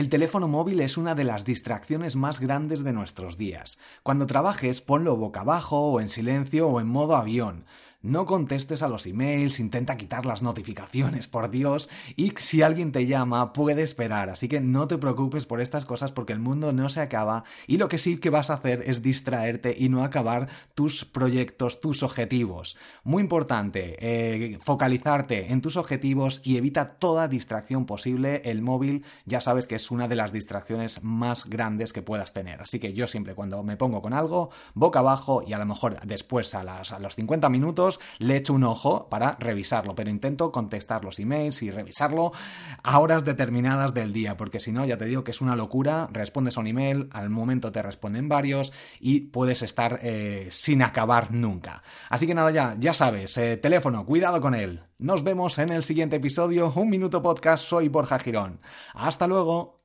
El teléfono móvil es una de las distracciones más grandes de nuestros días. Cuando trabajes, ponlo boca abajo o en silencio o en modo avión. No contestes a los emails, intenta quitar las notificaciones, por Dios, y si alguien te llama puede esperar, así que no te preocupes por estas cosas porque el mundo no se acaba y lo que sí que vas a hacer es distraerte y no acabar tus proyectos, tus objetivos. Muy importante, eh, focalizarte en tus objetivos y evita toda distracción posible. El móvil ya sabes que es una de las distracciones más grandes que puedas tener, así que yo siempre cuando me pongo con algo, boca abajo y a lo mejor después a, los 50 minutos, le echo un ojo para revisarlo, pero intento contestar los emails y revisarlo a horas determinadas del día, porque si no, ya te digo que es una locura, respondes a un email, al momento te responden varios y puedes estar eh, sin acabar nunca. Así que nada, ya, ya sabes, eh, teléfono, cuidado con él. Nos vemos en el siguiente episodio, Un Minuto Podcast, soy Borja Girón. Hasta luego.